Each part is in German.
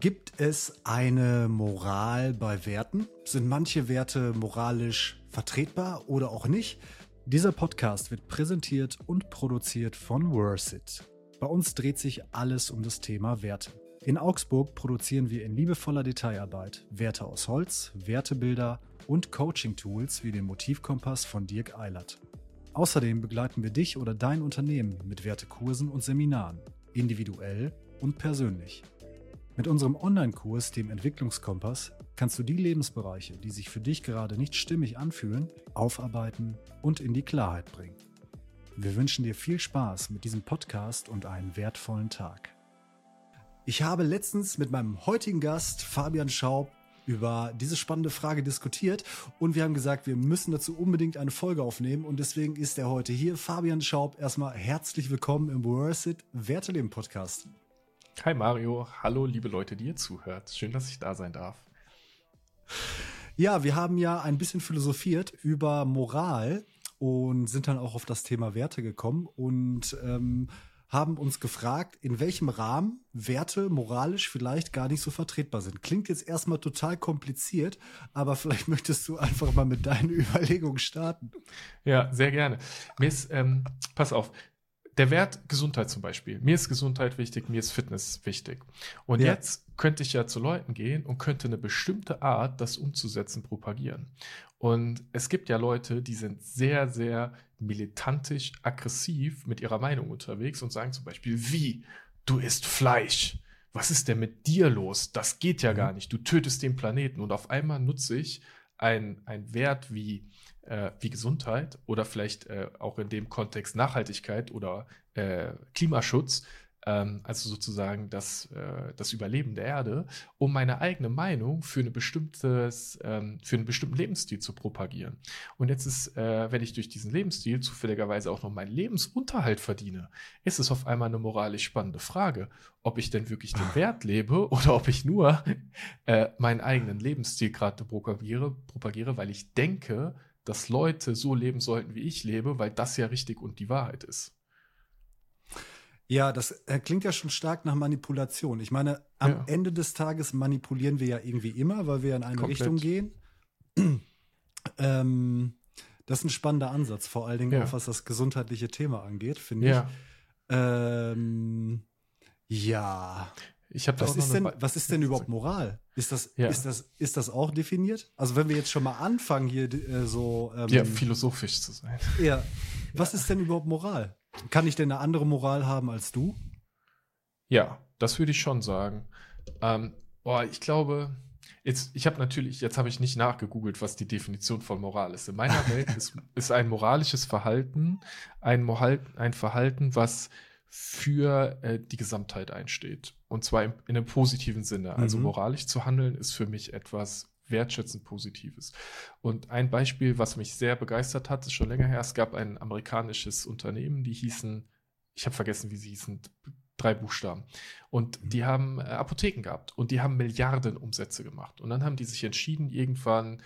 Gibt es eine Moral bei Werten? Sind manche Werte moralisch vertretbar oder auch nicht? Dieser Podcast wird präsentiert und produziert von Worthit. Bei uns dreht sich alles um das Thema Werte. In Augsburg produzieren wir in liebevoller Detailarbeit Werte aus Holz, Wertebilder und Coaching-Tools wie den Motivkompass von Dirk Eilert. Außerdem begleiten wir dich oder dein Unternehmen mit Wertekursen und Seminaren, individuell und persönlich. Mit unserem Online-Kurs, dem Entwicklungskompass, kannst du die Lebensbereiche, die sich für dich gerade nicht stimmig anfühlen, aufarbeiten und in die Klarheit bringen. Wir wünschen dir viel Spaß mit diesem Podcast und einen wertvollen Tag. Ich habe letztens mit meinem heutigen Gast Fabian Schaub über diese spannende Frage diskutiert und wir haben gesagt, wir müssen dazu unbedingt eine Folge aufnehmen und deswegen ist er heute hier. Fabian Schaub, erstmal herzlich willkommen im Worth It Werteleben Podcast. Hi Mario, hallo liebe Leute, die ihr zuhört. Schön, dass ich da sein darf. Ja, wir haben ja ein bisschen philosophiert über Moral und sind dann auch auf das Thema Werte gekommen und ähm, haben uns gefragt, in welchem Rahmen Werte moralisch vielleicht gar nicht so vertretbar sind. Klingt jetzt erstmal total kompliziert, aber vielleicht möchtest du einfach mal mit deinen Überlegungen starten. Ja, sehr gerne. Mir ist, ähm, pass auf, der Wert Gesundheit zum Beispiel. Mir ist Gesundheit wichtig, mir ist Fitness wichtig. Und ja. jetzt könnte ich ja zu Leuten gehen und könnte eine bestimmte Art, das umzusetzen, propagieren. Und es gibt ja Leute, die sind sehr, sehr militantisch, aggressiv mit ihrer Meinung unterwegs und sagen zum Beispiel, wie, du isst Fleisch. Was ist denn mit dir los? Das geht ja mhm. gar nicht. Du tötest den Planeten. Und auf einmal nutze ich ein, ein Wert wie äh, wie Gesundheit oder vielleicht äh, auch in dem Kontext Nachhaltigkeit oder äh, Klimaschutz, ähm, also sozusagen das, äh, das Überleben der Erde, um meine eigene Meinung für, eine bestimmtes, ähm, für einen bestimmten Lebensstil zu propagieren. Und jetzt ist, äh, wenn ich durch diesen Lebensstil zufälligerweise auch noch meinen Lebensunterhalt verdiene, ist es auf einmal eine moralisch spannende Frage, ob ich denn wirklich den Wert lebe oder ob ich nur äh, meinen eigenen Lebensstil gerade propagiere, propagiere, weil ich denke, dass Leute so leben sollten, wie ich lebe, weil das ja richtig und die Wahrheit ist. Ja, das äh, klingt ja schon stark nach Manipulation. Ich meine, am ja. Ende des Tages manipulieren wir ja irgendwie immer, weil wir in eine Komplett. Richtung gehen. ähm, das ist ein spannender Ansatz, vor allen Dingen ja. auch was das gesundheitliche Thema angeht, finde ja. ich. Ähm, ja. Ich habe was, ist denn, was ist denn überhaupt Moral? Ist das, ja. ist, das, ist das auch definiert? Also wenn wir jetzt schon mal anfangen, hier äh, so ähm, ja, philosophisch zu sein. Ja. Was ist denn überhaupt Moral? Kann ich denn eine andere Moral haben als du? Ja, das würde ich schon sagen. Ähm, boah, ich glaube, jetzt, ich habe natürlich, jetzt habe ich nicht nachgegoogelt, was die Definition von Moral ist. In meiner Welt ist, ist ein moralisches Verhalten ein, Moral, ein Verhalten, was für äh, die Gesamtheit einsteht. Und zwar in, in einem positiven Sinne. Also mhm. moralisch zu handeln ist für mich etwas wertschätzend Positives. Und ein Beispiel, was mich sehr begeistert hat, ist schon länger her. Es gab ein amerikanisches Unternehmen, die hießen, ich habe vergessen, wie sie hießen, drei Buchstaben. Und mhm. die haben äh, Apotheken gehabt und die haben Milliarden Umsätze gemacht. Und dann haben die sich entschieden, irgendwann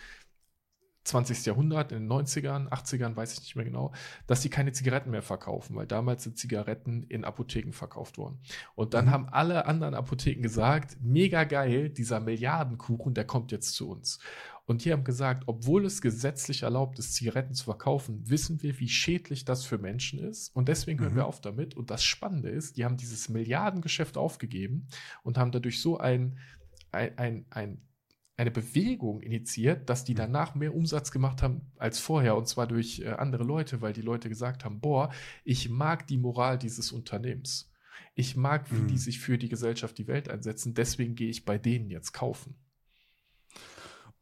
20. Jahrhundert, in den 90ern, 80ern, weiß ich nicht mehr genau, dass sie keine Zigaretten mehr verkaufen, weil damals sind Zigaretten in Apotheken verkauft worden. Und dann mhm. haben alle anderen Apotheken gesagt, mega geil, dieser Milliardenkuchen, der kommt jetzt zu uns. Und die haben gesagt, obwohl es gesetzlich erlaubt ist, Zigaretten zu verkaufen, wissen wir, wie schädlich das für Menschen ist. Und deswegen hören mhm. wir auf damit. Und das Spannende ist, die haben dieses Milliardengeschäft aufgegeben und haben dadurch so ein, ein, ein, ein eine Bewegung initiiert, dass die mhm. danach mehr Umsatz gemacht haben als vorher und zwar durch äh, andere Leute, weil die Leute gesagt haben, boah, ich mag die Moral dieses Unternehmens. Ich mag, wie mhm. die sich für die Gesellschaft, die Welt einsetzen, deswegen gehe ich bei denen jetzt kaufen.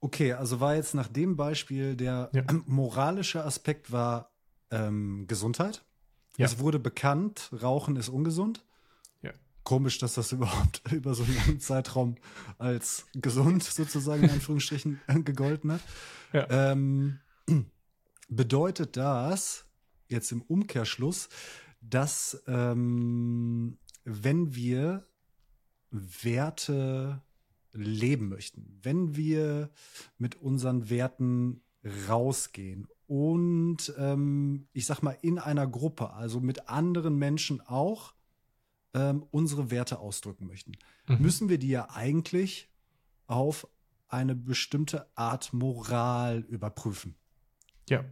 Okay, also war jetzt nach dem Beispiel der ja. moralische Aspekt war ähm, Gesundheit. Ja. Es wurde bekannt, Rauchen ist ungesund komisch, dass das überhaupt über so einen langen Zeitraum als gesund sozusagen in Anführungsstrichen gegolten hat. Ja. Ähm, bedeutet das jetzt im Umkehrschluss, dass ähm, wenn wir Werte leben möchten, wenn wir mit unseren Werten rausgehen und ähm, ich sag mal in einer Gruppe, also mit anderen Menschen auch, ähm, unsere Werte ausdrücken möchten, Mhm. müssen wir die ja eigentlich auf eine bestimmte Art Moral überprüfen. Ja.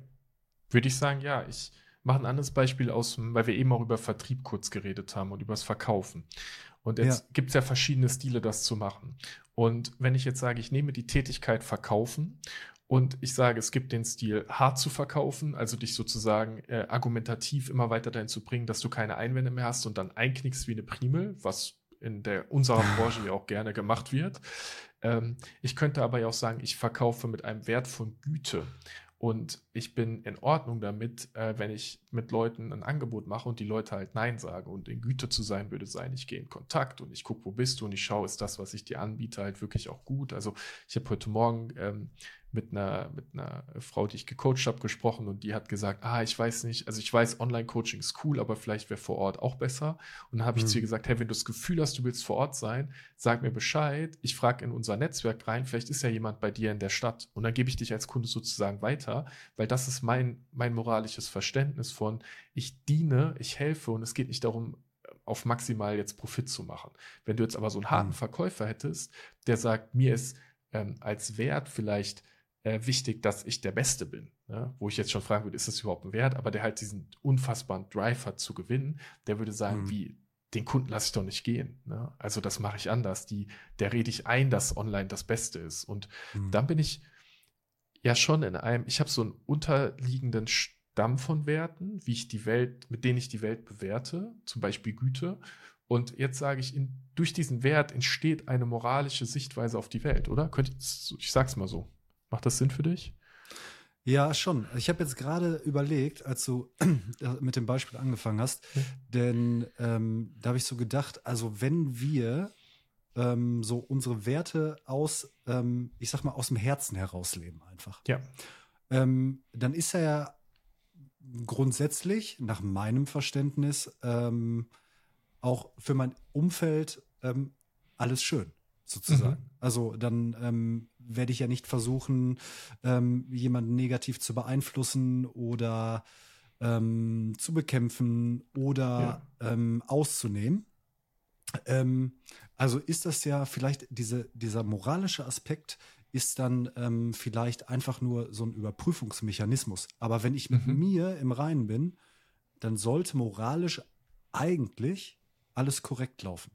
Würde ich sagen, ja. Ich mache ein anderes Beispiel aus, weil wir eben auch über Vertrieb kurz geredet haben und über das Verkaufen. Und jetzt Ja. gibt es ja verschiedene Stile, das zu machen. Und wenn ich jetzt sage, ich nehme die Tätigkeit verkaufen und ich sage, es gibt den Stil, hart zu verkaufen, also dich sozusagen äh, argumentativ immer weiter dahin zu bringen, dass du keine Einwände mehr hast und dann einknickst wie eine Primel, was in der unserer Branche ja auch gerne gemacht wird. Ähm, ich könnte aber ja auch sagen, ich verkaufe mit einem Wert von Güte. Und ich bin in Ordnung damit, äh, wenn ich mit Leuten ein Angebot mache und die Leute halt Nein sagen. Und in Güte zu sein würde sein, ich gehe in Kontakt und ich gucke, wo bist du und ich schaue, ist das, was ich dir anbiete, halt wirklich auch gut. Also ich habe heute Morgen ähm, mit einer, mit einer Frau, die ich gecoacht habe, gesprochen und die hat gesagt, ah, ich weiß nicht, also ich weiß, Online-Coaching ist cool, aber vielleicht wäre vor Ort auch besser. Und dann habe ich Hm. zu ihr gesagt, hey, wenn du das Gefühl hast, du willst vor Ort sein, sag mir Bescheid. Ich frage in unser Netzwerk rein, vielleicht ist ja jemand bei dir in der Stadt. Und dann gebe ich dich als Kunde sozusagen weiter, weil das ist mein, mein moralisches Verständnis von, ich diene, ich helfe und es geht nicht darum, auf maximal jetzt Profit zu machen. Wenn du jetzt aber so einen harten Mhm. Verkäufer hättest, der sagt, mir ist ähm, als Wert vielleicht äh, wichtig, dass ich der Beste bin. Ne? Wo ich jetzt schon fragen würde, ist das überhaupt ein Wert? Aber der halt diesen unfassbaren Drive hat zu gewinnen, der würde sagen, Mhm. wie, den Kunden lasse ich doch nicht gehen. Ne? Also das mache ich anders. Die, der rede ich ein, dass online das Beste ist. Und Hm. dann bin ich ja schon in einem, ich habe so einen unterliegenden Stamm von Werten, wie ich die Welt, mit denen ich die Welt bewerte, zum Beispiel Güte. Und jetzt sage ich, in, durch diesen Wert entsteht eine moralische Sichtweise auf die Welt, oder? Könnte ich, ich sag's mal so. Macht das Sinn für dich? Ja, schon. Ich habe jetzt gerade überlegt, als du mit dem Beispiel angefangen hast, denn ähm, da habe ich so gedacht, also wenn wir ähm, so unsere Werte aus, ähm, ich sag mal, aus dem Herzen herausleben einfach, Ja. ähm, dann ist er ja grundsätzlich, nach meinem Verständnis, ähm, auch für mein Umfeld ähm, alles schön, sozusagen. Mhm. Also dann ähm, werde ich ja nicht versuchen, ähm, jemanden negativ zu beeinflussen oder ähm, zu bekämpfen oder ähm, auszunehmen. Ähm, also ist das ja vielleicht diese, dieser moralische Aspekt ist dann ähm, vielleicht einfach nur so ein Überprüfungsmechanismus. Aber wenn ich mit Mhm. mir im Reinen bin, dann sollte moralisch eigentlich alles korrekt laufen.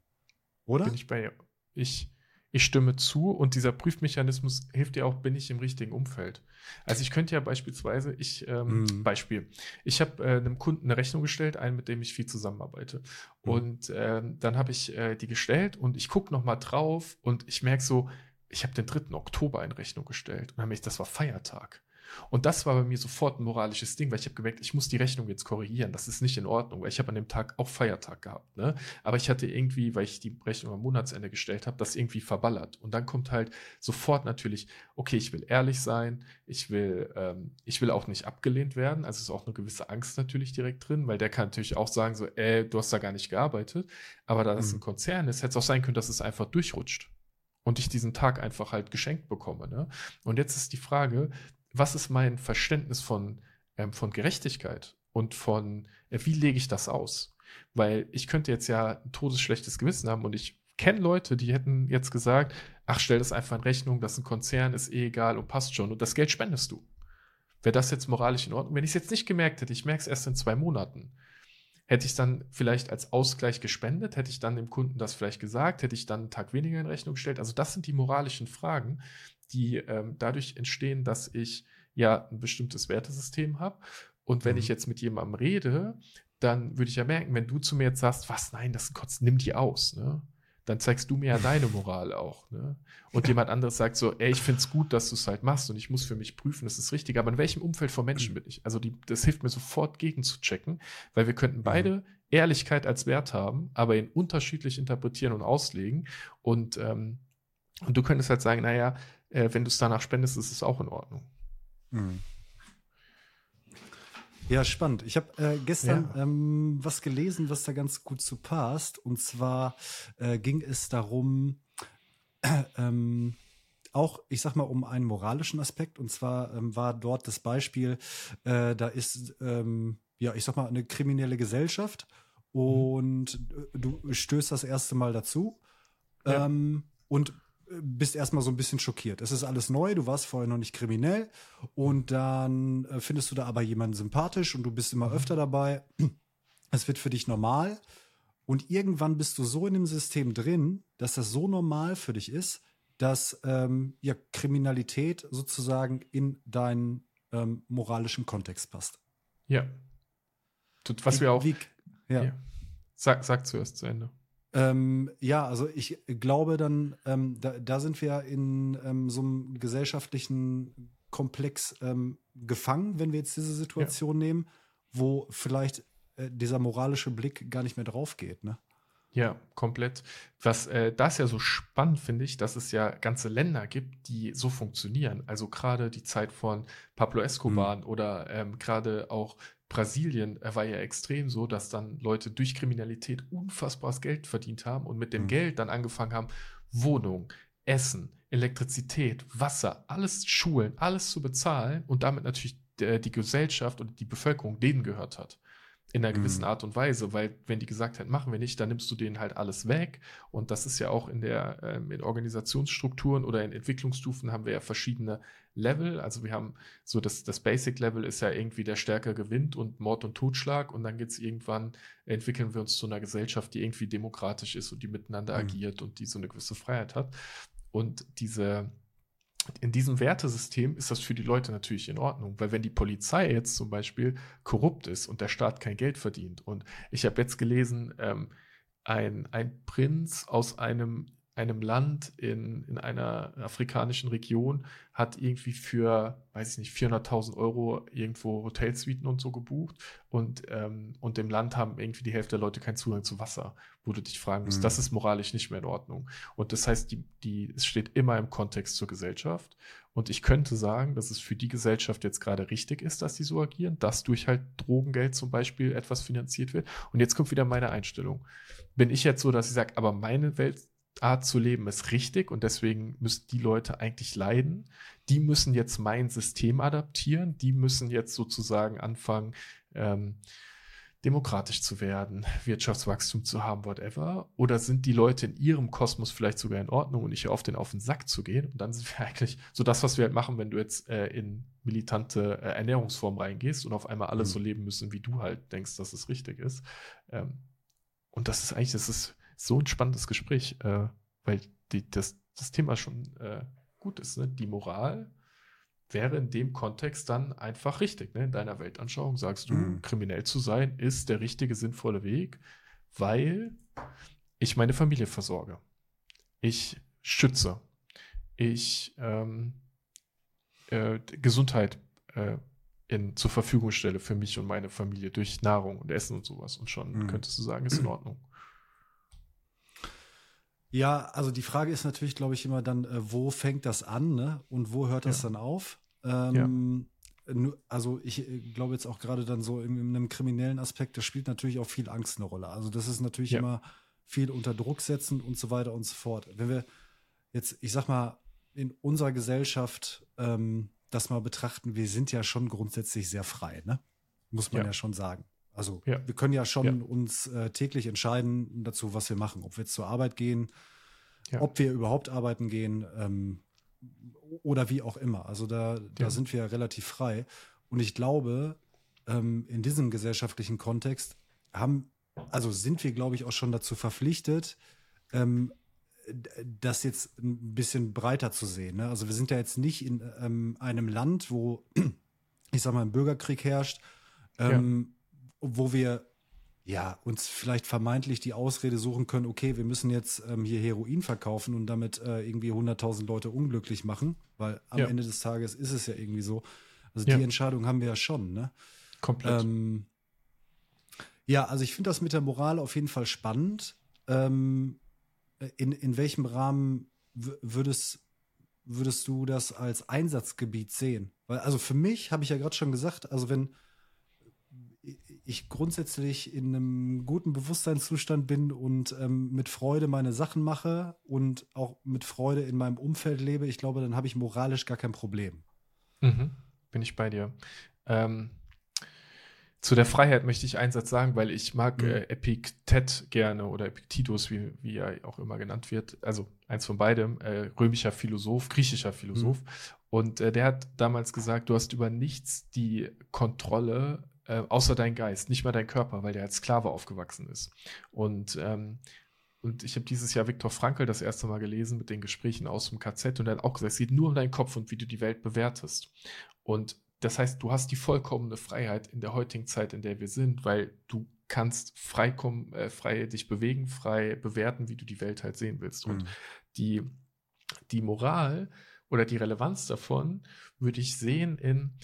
Oder? Bin ich bei ich, ich stimme zu und dieser Prüfmechanismus hilft dir auch, bin ich im richtigen Umfeld. Also ich könnte ja beispielsweise, ich, ähm, Mhm. Beispiel, ich habe äh, einem Kunden eine Rechnung gestellt, einen, mit dem ich viel zusammenarbeite. Mhm. Und ähm, dann habe ich äh, die gestellt und ich gucke nochmal drauf und ich merke so, ich habe den 3. Oktober in Rechnung gestellt und dann merke ich, das war Feiertag. Und das war bei mir sofort ein moralisches Ding, weil ich habe gemerkt, ich muss die Rechnung jetzt korrigieren. Das ist nicht in Ordnung, weil ich habe an dem Tag auch Feiertag gehabt. Ne? Aber ich hatte irgendwie, weil ich die Rechnung am Monatsende gestellt habe, das irgendwie verballert. Und dann kommt halt sofort natürlich, okay, ich will ehrlich sein, ich will, ähm, ich will auch nicht abgelehnt werden. Also ist auch eine gewisse Angst natürlich direkt drin, weil der kann natürlich auch sagen, so, äh, du hast da gar nicht gearbeitet. Aber da das Mhm. ein Konzern ist, hätte es auch sein können, dass es einfach durchrutscht und ich diesen Tag einfach halt geschenkt bekomme. Ne? Und jetzt ist die Frage, was ist mein Verständnis von, ähm, von Gerechtigkeit und von, äh, wie lege ich das aus? Weil ich könnte jetzt ja ein todesschlechtes Gewissen haben und ich kenne Leute, die hätten jetzt gesagt, ach, stell das einfach in Rechnung, das ist ein Konzern, ist eh egal und passt schon und das Geld spendest du. Wäre das jetzt moralisch in Ordnung? Wenn ich es jetzt nicht gemerkt hätte, ich merke es erst in zwei Monaten, hätte ich dann vielleicht als Ausgleich gespendet, hätte ich dann dem Kunden das vielleicht gesagt, hätte ich dann einen Tag weniger in Rechnung gestellt. Also das sind die moralischen Fragen, die ähm, dadurch entstehen, dass ich ja ein bestimmtes Wertesystem habe. Und wenn Mhm. ich jetzt mit jemandem rede, dann würde ich ja merken, wenn du zu mir jetzt sagst, was, nein, das kotzt, nimm die aus, ne? Dann zeigst du mir ja deine Moral auch, ne? Und jemand anderes sagt so, ey, ich finde es gut, dass du es halt machst und ich muss für mich prüfen, das ist richtig. Aber in welchem Umfeld von Menschen bin ich? Also die, das hilft mir sofort gegen zu checken, weil wir könnten beide Ehrlichkeit als Wert haben, aber ihn unterschiedlich interpretieren und auslegen. Und, ähm, und du könntest halt sagen, naja, äh, wenn du es danach spendest, ist es auch in Ordnung. Mhm. Ja, spannend. Ich habe äh, gestern Ja. ähm, was gelesen, was da ganz gut zu passt. Und zwar äh, ging es darum, ähm, auch, ich sag mal, um einen moralischen Aspekt. Und zwar ähm, war dort das Beispiel, äh, da ist, ähm, ja, ich sag mal, eine kriminelle Gesellschaft. und mhm. du stößt das erste Mal dazu ja. ähm, und bist erstmal so ein bisschen schockiert. Es ist alles neu, du warst vorher noch nicht kriminell und dann äh, findest du da aber jemanden sympathisch und du bist immer mhm. öfter dabei. Es wird für dich normal und irgendwann bist du so in dem System drin, dass das so normal für dich ist, dass ähm, ja Kriminalität sozusagen in deinen ähm, moralischen Kontext passt. Ja. Was wie, wir auch. Wie, ja. ja. Sag, sag zuerst zu Ende. Ähm, ja, also ich glaube dann, ähm, da, da, sind wir in ähm, so einem gesellschaftlichen Komplex ähm, gefangen, wenn wir jetzt diese Situation ja. nehmen, wo vielleicht äh, dieser moralische Blick gar nicht mehr drauf geht, ne? Ja, komplett. Was äh, das ja so spannend finde ich, dass es ja ganze Länder gibt, die so funktionieren. Also gerade die Zeit von Pablo Escobar mhm. oder ähm, gerade auch Brasilien war ja extrem so, dass dann Leute durch Kriminalität unfassbares Geld verdient haben und mit dem mhm. Geld dann angefangen haben, Wohnung, Essen, Elektrizität, Wasser, alles Schulen, alles zu bezahlen und damit natürlich die, die Gesellschaft und die Bevölkerung denen gehört hat in einer gewissen mhm. Art und Weise, weil wenn die gesagt hätten, machen wir nicht, dann nimmst du denen halt alles weg. Und das ist ja auch in der ähm, in Organisationsstrukturen oder in Entwicklungsstufen haben wir ja verschiedene Level. Also wir haben so das, das Basic Level ist ja irgendwie der Stärker gewinnt und Mord und Totschlag und dann geht es irgendwann, entwickeln wir uns zu einer Gesellschaft, die irgendwie demokratisch ist und die miteinander mhm. agiert und die so eine gewisse Freiheit hat. Und diese in diesem Wertesystem ist das für die Leute natürlich in Ordnung, weil wenn die Polizei jetzt zum Beispiel korrupt ist und der Staat kein Geld verdient und ich habe jetzt gelesen, ähm, ein, ein Prinz aus einem einem Land in, in einer afrikanischen Region hat irgendwie für, weiß ich nicht, 400.000 Euro irgendwo Hotelsuiten und so gebucht und, ähm, und dem Land haben irgendwie die Hälfte der Leute keinen Zugang zu Wasser, wo du dich fragen musst, mhm. das ist moralisch nicht mehr in Ordnung. Und das heißt, die, die, es steht immer im Kontext zur Gesellschaft. Und ich könnte sagen, dass es für die Gesellschaft jetzt gerade richtig ist, dass sie so agieren, dass durch halt Drogengeld zum Beispiel etwas finanziert wird. Und jetzt kommt wieder meine Einstellung. Bin ich jetzt so, dass ich sage, aber meine Welt Art zu leben ist richtig und deswegen müssen die Leute eigentlich leiden. Die müssen jetzt mein System adaptieren, die müssen jetzt sozusagen anfangen, ähm, demokratisch zu werden, Wirtschaftswachstum zu haben, whatever. Oder sind die Leute in ihrem Kosmos vielleicht sogar in Ordnung und ich auf den auf den Sack zu gehen? Und dann sind wir eigentlich so das, was wir halt machen, wenn du jetzt äh, in militante äh, Ernährungsform reingehst und auf einmal alle mhm. so leben müssen, wie du halt denkst, dass es richtig ist. Ähm, und das ist eigentlich, das ist so ein spannendes Gespräch, äh, weil die, das, das Thema schon äh, gut ist. Ne? Die Moral wäre in dem Kontext dann einfach richtig. Ne? In deiner Weltanschauung sagst du, mhm. kriminell zu sein ist der richtige, sinnvolle Weg, weil ich meine Familie versorge. Ich schütze. Ich ähm, äh, Gesundheit äh, in, zur Verfügung stelle für mich und meine Familie durch Nahrung und Essen und sowas. Und schon mhm. könntest du sagen, ist in Ordnung. Ja, also die Frage ist natürlich, glaube ich, immer dann, äh, wo fängt das an ne? und wo hört das ja. dann auf? Ähm, ja. Also ich äh, glaube jetzt auch gerade dann so in, in, einem kriminellen Aspekt, das spielt natürlich auch viel Angst eine Rolle. Also das ist natürlich ja. immer viel unter Druck setzen und so weiter und so fort. Wenn wir jetzt, ich sag mal, in unserer Gesellschaft ähm, das mal betrachten, wir sind ja schon grundsätzlich sehr frei, ne? Muss man ja schon sagen. Also ja. wir können ja schon ja. uns äh, täglich entscheiden dazu, was wir machen. Ob wir jetzt zur Arbeit gehen, ja. ob wir überhaupt arbeiten gehen ähm, oder wie auch immer. Also da, da sind wir relativ frei. Und ich glaube, ähm, in diesem gesellschaftlichen Kontext haben, also sind wir, glaube ich, auch schon dazu verpflichtet, ähm, das jetzt ein bisschen breiter zu sehen. Ne? Also wir sind ja jetzt nicht in ähm, einem Land, wo, ich sag mal, ein Bürgerkrieg herrscht. Ähm, wo wir ja uns vielleicht vermeintlich die Ausrede suchen können, okay, wir müssen jetzt ähm, hier Heroin verkaufen und damit äh, irgendwie 100.000 Leute unglücklich machen, weil am ja. Ende des Tages ist es ja irgendwie so. Also ja. die Entscheidung haben wir ja schon, ne? Komplett. Ähm, ja, also ich finde das mit der Moral auf jeden Fall spannend. Ähm, in, in welchem Rahmen würdest, würdest du das als Einsatzgebiet sehen? Weil, also für mich, habe ich ja gerade schon gesagt, also wenn, ich grundsätzlich in einem guten Bewusstseinszustand bin und ähm, mit Freude meine Sachen mache und auch mit Freude in meinem Umfeld lebe, ich glaube, dann habe ich moralisch gar kein Problem. Mhm. Bin ich bei dir. Ähm, zu der Freiheit möchte ich einen Satz sagen, weil ich mag Mhm. äh, Epiktet gerne oder Epiktetus, wie, wie er auch immer genannt wird. Also eins von beidem, äh, römischer Philosoph, griechischer Philosoph. Und äh, der hat damals gesagt, du hast über nichts die Kontrolle, äh, außer dein Geist, nicht mal dein Körper, weil der als Sklave aufgewachsen ist. Und ähm, und ich habe dieses Jahr Viktor Frankl das erste Mal gelesen mit den Gesprächen aus dem KZ und er hat auch gesagt, es geht nur um deinen Kopf und wie du die Welt bewertest. Und das heißt, du hast die vollkommene Freiheit in der heutigen Zeit, in der wir sind, weil du kannst frei, kommen, äh, frei dich bewegen, frei bewerten, wie du die Welt halt sehen willst. Und Mhm. die, die Moral oder die Relevanz davon würde ich sehen in,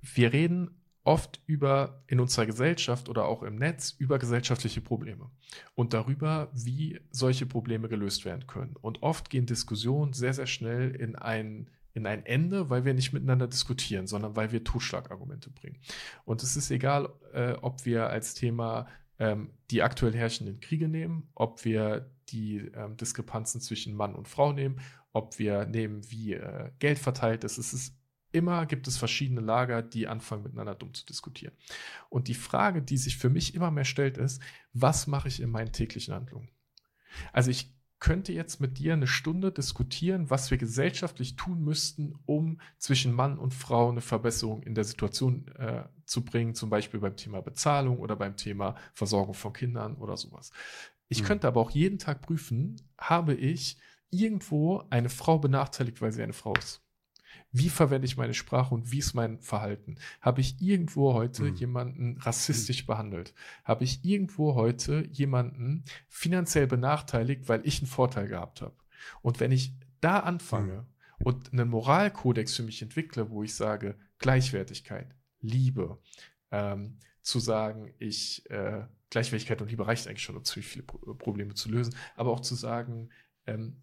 wir reden oft über in unserer Gesellschaft oder auch im Netz über gesellschaftliche Probleme und darüber, wie solche Probleme gelöst werden können. Und oft gehen Diskussionen sehr, sehr schnell in ein, in ein Ende, weil wir nicht miteinander diskutieren, sondern weil wir Totschlagargumente bringen. Und es ist egal, äh, ob wir als Thema ähm, die aktuell herrschenden Kriege nehmen, ob wir die ähm, Diskrepanzen zwischen Mann und Frau nehmen, ob wir nehmen, wie äh, Geld verteilt ist. Es ist immer gibt es verschiedene Lager, die anfangen miteinander dumm zu diskutieren. Und die Frage, die sich für mich immer mehr stellt, ist, was mache ich in meinen täglichen Handlungen? Also ich könnte jetzt mit dir eine Stunde diskutieren, was wir gesellschaftlich tun müssten, um zwischen Mann und Frau eine Verbesserung in der Situation äh, zu bringen, zum Beispiel beim Thema Bezahlung oder beim Thema Versorgung von Kindern oder sowas. Ich Mhm. könnte aber auch jeden Tag prüfen, habe ich irgendwo eine Frau benachteiligt, weil sie eine Frau ist. Wie verwende ich meine Sprache und wie ist mein Verhalten? Habe ich irgendwo heute Mhm. jemanden rassistisch behandelt? Habe ich irgendwo heute jemanden finanziell benachteiligt, weil ich einen Vorteil gehabt habe? Und wenn ich da anfange und einen Moralkodex für mich entwickle, wo ich sage, Gleichwertigkeit, Liebe, ähm, zu sagen, ich, äh, Gleichwertigkeit und Liebe reicht eigentlich schon, um ziemlich viele Pro Probleme zu lösen, aber auch zu sagen, ähm,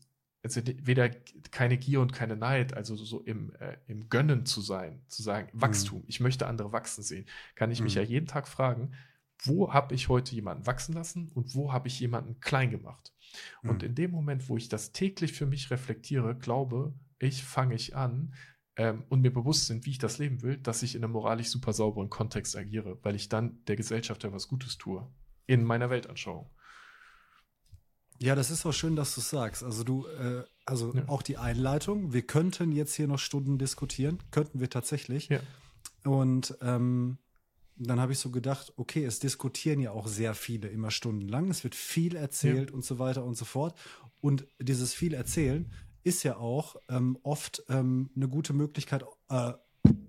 also weder keine Gier und keine Neid, also so im, äh, im Gönnen zu sein, zu sagen, Wachstum, ich möchte andere wachsen sehen, kann ich mich Mhm. ja jeden Tag fragen, wo habe ich heute jemanden wachsen lassen und wo habe ich jemanden klein gemacht? Und Mhm. in dem Moment, wo ich das täglich für mich reflektiere, glaube ich, fange ich an ähm, und mir bewusst sind, wie ich das leben will, dass ich in einem moralisch super sauberen Kontext agiere, weil ich dann der Gesellschaft ja was Gutes tue. In meiner Weltanschauung. Ja, das ist auch schön, dass du es sagst. Also du, äh, also Ja. auch die Einleitung. Wir könnten jetzt hier noch Stunden diskutieren, könnten wir tatsächlich. Ja. Und ähm, dann habe ich so gedacht, okay, es diskutieren ja auch sehr viele immer stundenlang. Es wird viel erzählt und so weiter und so fort. Und dieses viel Erzählen ist ja auch ähm, oft ähm, eine gute Möglichkeit, äh,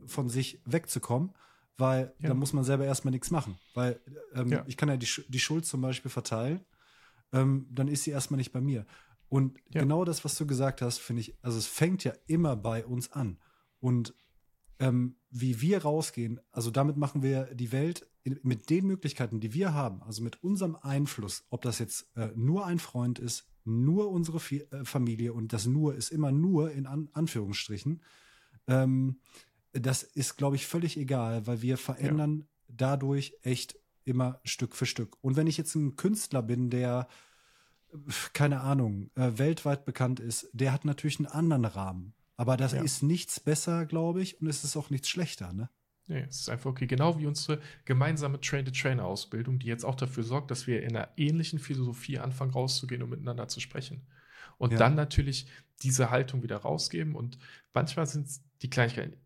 von sich wegzukommen, weil Ja. da muss man selber erstmal nichts machen. Weil ähm, Ja. ich kann ja die, die Schuld zum Beispiel verteilen, ähm, dann ist sie erstmal nicht bei mir. Und Ja. genau das, was du gesagt hast, finde ich, also es fängt ja immer bei uns an. Und ähm, wie wir rausgehen, also damit machen wir die Welt mit den Möglichkeiten, die wir haben, also mit unserem Einfluss, ob das jetzt äh, nur ein Freund ist, nur unsere Fi äh, Familie und das nur ist immer nur in An Anführungsstrichen, ähm, das ist, glaube ich, völlig egal, weil wir verändern dadurch echt immer Stück für Stück. Und wenn ich jetzt ein Künstler bin, der, keine Ahnung, äh, weltweit bekannt ist, der hat natürlich einen anderen Rahmen. Aber das Ja. ist nichts besser, glaube ich, und es ist auch nichts schlechter, ne? Nee, es ist einfach okay. Genau wie unsere gemeinsame Train-the-Trainer-Ausbildung, die jetzt auch dafür sorgt, dass wir in einer ähnlichen Philosophie anfangen rauszugehen und miteinander zu sprechen. Und Ja. dann natürlich diese Haltung wieder rausgeben. Und manchmal sind es die Kleinigkeiten.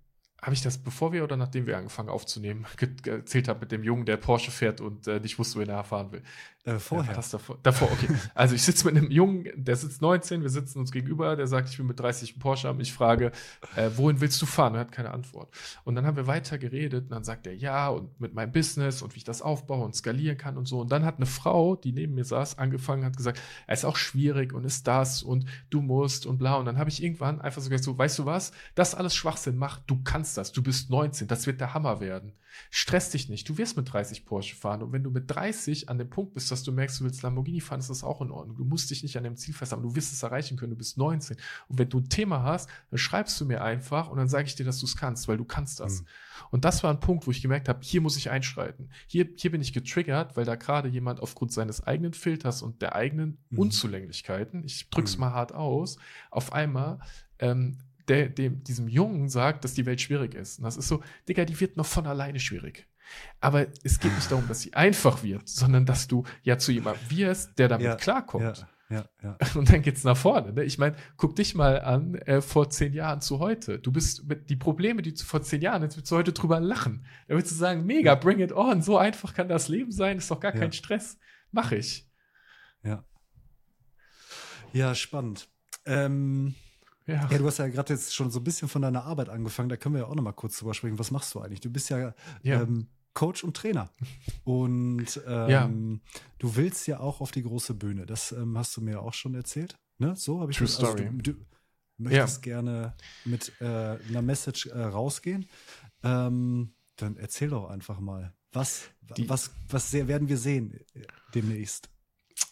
Habe ich das, bevor wir oder nachdem wir angefangen aufzunehmen, erzählt habe mit dem Jungen, der Porsche fährt und äh, nicht wusste, wohin er fahren will? Äh, Ja, vorher. das davor? Davor, okay. Also ich sitze mit einem Jungen, der sitzt 19, wir sitzen uns gegenüber, der sagt, ich will mit 30 einen Porsche haben. Ich frage, äh, wohin willst du fahren? Er hat keine Antwort. Und dann haben wir weiter geredet und dann sagt er, ja, und mit meinem Business und wie ich das aufbaue und skalieren kann und so. Und dann hat eine Frau, die neben mir saß, angefangen, hat gesagt, es ist auch schwierig und ist das und du musst und bla. Und dann habe ich irgendwann einfach so gesagt, so, weißt du was, das alles Schwachsinn macht, du kannst das, du bist 19, das wird der Hammer werden. Stress dich nicht, du wirst mit 30 Porsche fahren. Und wenn du mit 30 an dem Punkt bist, dass du merkst, du willst Lamborghini fahren, ist das auch in Ordnung. Du musst dich nicht an dem Ziel festhalten, du wirst es erreichen können, du bist 19. Und wenn du ein Thema hast, dann schreibst du mir einfach und dann sage ich dir, dass du es kannst, weil du kannst das. Mhm. Und das war ein Punkt, wo ich gemerkt habe, hier muss ich einschreiten. Hier, hier bin ich getriggert, weil da gerade jemand aufgrund seines eigenen Filters und der eigenen Mhm. Unzulänglichkeiten, ich drück's Mhm. mal hart aus, auf einmal ähm, der, dem, diesem Jungen sagt, dass die Welt schwierig ist. Und das ist so, Digga, die wird noch von alleine schwierig. Aber es geht nicht darum, dass sie einfach wird, sondern dass du ja zu jemandem wirst, der damit Ja, klarkommt. Ja, ja, ja. Und dann geht's nach vorne. Ne? Ich meine, guck dich mal an äh, vor zehn Jahren zu heute. Du bist mit die Probleme, die du vor zehn Jahren, jetzt willst du heute drüber lachen. Da willst du sagen, mega, bring it on. So einfach kann das Leben sein, ist doch gar Ja. kein Stress. Mach ich. Ja, ja spannend. Ähm, Ja. ja, du hast ja gerade jetzt schon so ein bisschen von deiner Arbeit angefangen. Da können wir ja auch noch mal kurz drüber sprechen. Was machst du eigentlich? Du bist ja, Ja. Ähm, Coach und Trainer. Und ähm, du willst ja auch auf die große Bühne. Das ähm, hast du mir auch schon erzählt. Ne? So habe ich True das. Also, story. du, du möchtest gerne mit äh, einer Message äh, rausgehen. Ähm, dann erzähl doch einfach mal. Was, Die- was, was werden wir sehen demnächst?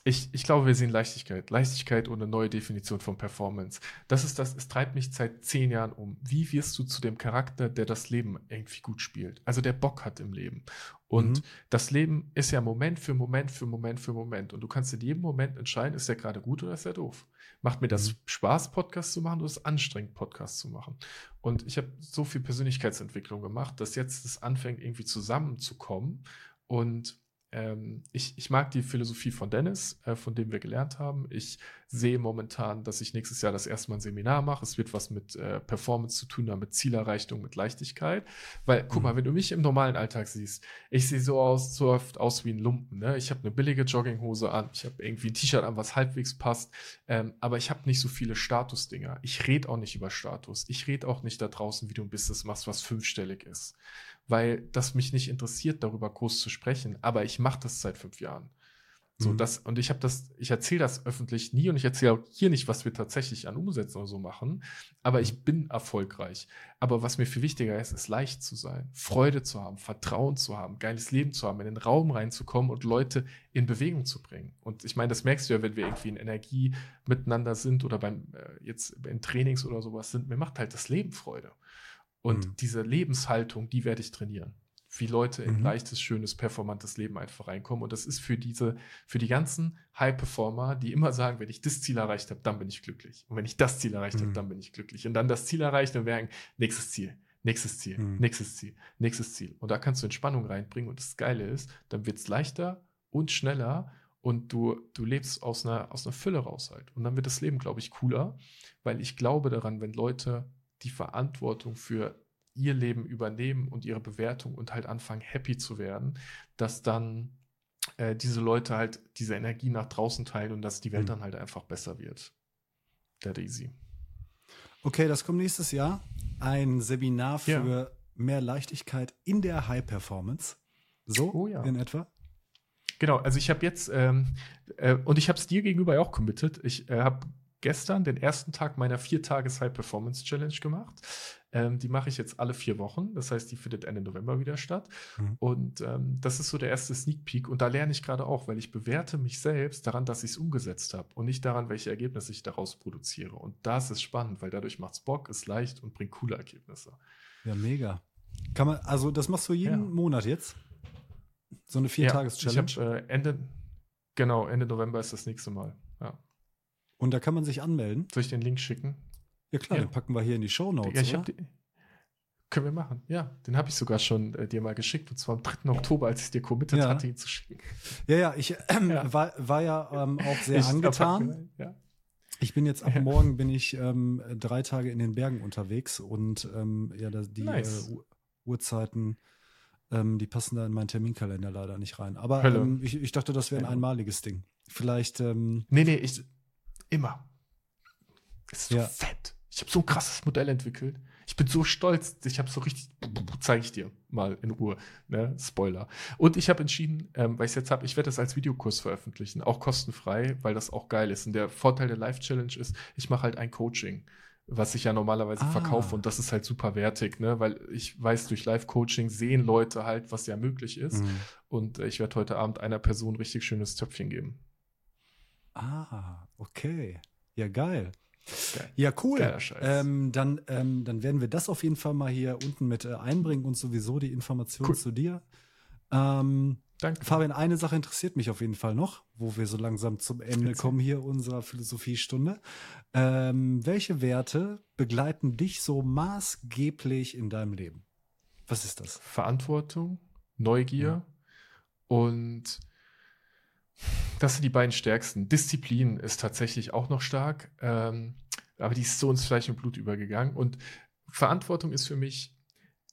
Ich, ich glaube, wir sehen Leichtigkeit. Leichtigkeit und eine neue Definition von Performance. Das ist das, es treibt mich seit zehn Jahren um. Wie wirst du zu dem Charakter, der das Leben irgendwie gut spielt? Also der Bock hat im Leben. Und Mhm. das Leben ist ja Moment für Moment für Moment für Moment. Und du kannst in jedem Moment entscheiden, ist der gerade gut oder ist er doof? Macht mir das Mhm. Spaß, Podcast zu machen oder ist es anstrengend, Podcast zu machen? Und ich habe so viel Persönlichkeitsentwicklung gemacht, dass jetzt es anfängt, irgendwie zusammenzukommen. Und ähm, ich, ich mag die Philosophie von Dennis, äh, von dem wir gelernt haben. Ich sehe momentan, dass ich nächstes Jahr das erste Mal ein Seminar mache. Es wird was mit äh, Performance zu tun haben, mit Zielerreichung, mit Leichtigkeit. Weil, guck Mhm. mal, wenn du mich im normalen Alltag siehst, ich sehe so aus, so oft aus wie ein Lumpen. Ne? Ich habe eine billige Jogginghose an, ich habe irgendwie ein T-Shirt an, was halbwegs passt, ähm, aber ich habe nicht so viele Statusdinger. Ich rede auch nicht über Status. Ich rede auch nicht da draußen, wie du ein Business machst, was fünfstellig ist. Weil das mich nicht interessiert, darüber groß zu sprechen. Aber ich mache das seit fünf Jahren. So, Mhm. das, und ich habe das, ich erzähle das öffentlich nie und ich erzähle auch hier nicht, was wir tatsächlich an Umsätzen oder so machen. Aber ich bin erfolgreich. Aber was mir viel wichtiger ist, ist leicht zu sein, Freude zu haben, Vertrauen zu haben, geiles Leben zu haben, in den Raum reinzukommen und Leute in Bewegung zu bringen. Und ich meine, das merkst du ja, wenn wir irgendwie in Energie miteinander sind oder beim äh, jetzt in Trainings oder sowas sind, mir macht halt das Leben Freude. Und Mhm. diese Lebenshaltung, die werde ich trainieren. Wie Leute in Mhm. leichtes, schönes, performantes Leben einfach reinkommen. Und das ist für diese, für die ganzen High-Performer, die immer sagen, wenn ich das Ziel erreicht habe, dann bin ich glücklich. Und wenn ich das Ziel erreicht habe, Mhm. dann bin ich glücklich. Und dann das Ziel erreicht und werden, nächstes Ziel, nächstes Ziel, Mhm. nächstes Ziel, nächstes Ziel. Und da kannst du Entspannung reinbringen. Und das Geile ist, dann wird es leichter und schneller und du, du lebst aus einer, aus einer Fülle raus halt. Und dann wird das Leben, glaube ich, cooler, weil ich glaube daran, wenn Leute die Verantwortung für ihr Leben übernehmen und ihre Bewertung und halt anfangen, happy zu werden, dass dann äh, diese Leute halt diese Energie nach draußen teilen und dass die Welt Mhm. dann halt einfach besser wird. That easy. Okay, das kommt nächstes Jahr. Ein Seminar Ja. für mehr Leichtigkeit in der High Performance. So Oh ja. in etwa. Genau, also ich habe jetzt, ähm, äh, und ich habe es dir gegenüber ja auch committed. Ich äh, habe gestern den ersten Tag meiner vier Tages High Performance Challenge gemacht. Ähm, die mache ich jetzt alle vier Wochen. Das heißt, die findet Ende November wieder statt. Mhm. Und ähm, das ist so der erste Sneak Peek. Und da lerne ich gerade auch, weil ich bewerte mich selbst daran, dass ich es umgesetzt habe und nicht daran, welche Ergebnisse ich daraus produziere. Und das ist spannend, weil dadurch macht es Bock, ist leicht und bringt coole Ergebnisse. Ja, mega. Kann man, also das machst du jeden Ja. Monat jetzt? So eine ich Vier-Tages-Challenge? habe äh, Ende, genau, Ende November ist das nächste Mal. Und da kann man sich anmelden. Soll ich den Link schicken? Ja klar, Ja. den packen wir hier in die Show Notes. Ja, ich hab die, können wir machen. Ja, den habe ich sogar schon äh, dir mal geschickt. Und zwar am 3. Oktober, als ich dir committed Ja. hatte, ihn zu schicken. ja, ja, ich ähm, Ja. War, war ja ähm, auch sehr Ich- angetan. Ja. Ich bin jetzt ab morgen bin ich ähm, drei Tage in den Bergen unterwegs und ähm, ja, die Nice. äh, Uhr- Uhrzeiten, ähm, die passen da in meinen Terminkalender leider nicht rein. Aber ähm, ich, ich dachte, das wäre ein einmaliges Ding. Vielleicht, Nee, nee, ich. Immer. Ist so Ja. fett. Ich habe so ein krasses Modell entwickelt. Ich bin so stolz. Ich habe so richtig. Zeige ich dir mal in Ruhe. Ne? Spoiler. Und ich habe entschieden, ähm, weil ich es jetzt habe, ich werde das als Videokurs veröffentlichen. Auch kostenfrei, weil das auch geil ist. Und der Vorteil der Live-Challenge ist, ich mache halt ein Coaching. Was ich ja normalerweise Ah. verkaufe und das ist halt super wertig, ne? weil ich weiß, durch Live-Coaching sehen Leute halt, was ja möglich ist. mh. Und äh, ich werde heute Abend einer Person richtig schönes Töpfchen geben. Ah, okay. Ja, geil. Geil. Ja, cool. Ähm, dann, ähm, dann werden wir das auf jeden Fall mal hier unten mit äh, einbringen und sowieso die Informationen Cool. zu dir. Ähm, Danke. Fabian, eine Sache interessiert mich auf jeden Fall noch, wo wir so langsam zum Ende kommen hier unserer Philosophiestunde. Ähm, welche Werte begleiten dich so maßgeblich in deinem Leben? Was ist das? Verantwortung, Neugier Ja. und das sind die beiden stärksten. Disziplin ist tatsächlich auch noch stark, ähm, aber die ist so ins Fleisch und Blut übergegangen. Und Verantwortung ist für mich,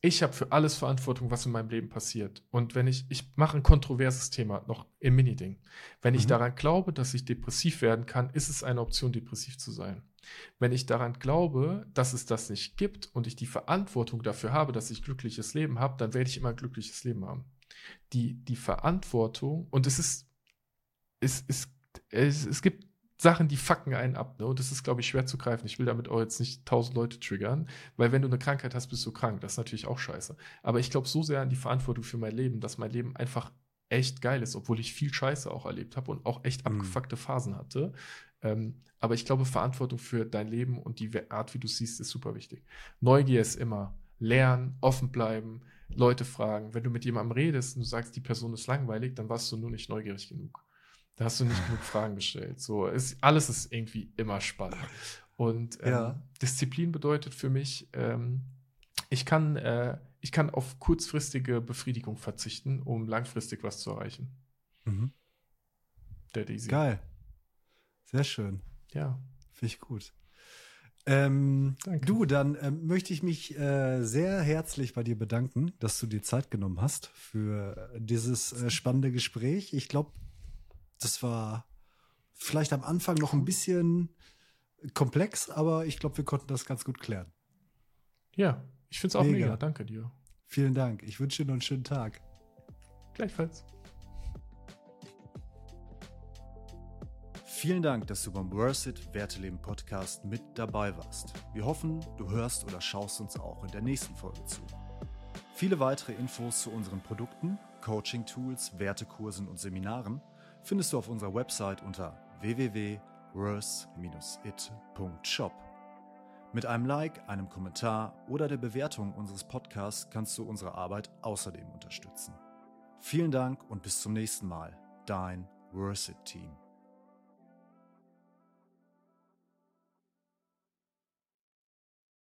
ich habe für alles Verantwortung, was in meinem Leben passiert. Und wenn ich, ich mache ein kontroverses Thema noch im Mini-Ding. Wenn ich Mhm. daran glaube, dass ich depressiv werden kann, ist es eine Option, depressiv zu sein. Wenn ich daran glaube, dass es das nicht gibt und ich die Verantwortung dafür habe, dass ich glückliches Leben habe, dann werde ich immer ein glückliches Leben haben. Die, die Verantwortung, und es ist, es, es, es, es gibt Sachen, die fucken einen ab, ne? Und das ist, glaube ich, schwer zu greifen. Ich will damit auch jetzt nicht tausend Leute triggern, weil wenn du eine Krankheit hast, bist du krank. Das ist natürlich auch scheiße. Aber ich glaube so sehr an die Verantwortung für mein Leben, dass mein Leben einfach echt geil ist, obwohl ich viel Scheiße auch erlebt habe und auch echt Mhm. abgefuckte Phasen hatte. Ähm, aber ich glaube, Verantwortung für dein Leben und die Art, wie du siehst, ist super wichtig. Neugier ist immer lernen, offen bleiben, Leute fragen. Wenn du mit jemandem redest und du sagst, die Person ist langweilig, dann warst du nur nicht neugierig genug. Da hast du nicht genug Fragen gestellt. So, ist, alles ist irgendwie immer spannend. Und ähm, Ja. Disziplin bedeutet für mich, ähm, ich, kann, äh, ich kann auf kurzfristige Befriedigung verzichten, um langfristig was zu erreichen. Mhm. Der Easy. Geil. Sehr schön. Ja. Finde ich gut. Ähm, du, dann ähm, möchte ich mich äh, sehr herzlich bei dir bedanken, dass du dir Zeit genommen hast für dieses äh, spannende Gespräch. Ich glaube, das war vielleicht am Anfang noch ein bisschen komplex, aber ich glaube, wir konnten das ganz gut klären. Ja, ich finde es auch Mega. mega. Danke dir. Vielen Dank. Ich wünsche dir noch einen schönen Tag. Gleichfalls. Vielen Dank, dass du beim Worth It Werteleben Podcast mit dabei warst. Wir hoffen, du hörst oder schaust uns auch in der nächsten Folge zu. Viele weitere Infos zu unseren Produkten, Coaching-Tools, Wertekursen und Seminaren findest du auf unserer Website unter www.worth-it.shop. Mit einem Like, einem Kommentar oder der Bewertung unseres Podcasts kannst du unsere Arbeit außerdem unterstützen. Vielen Dank und bis zum nächsten Mal. Dein Worth It Team.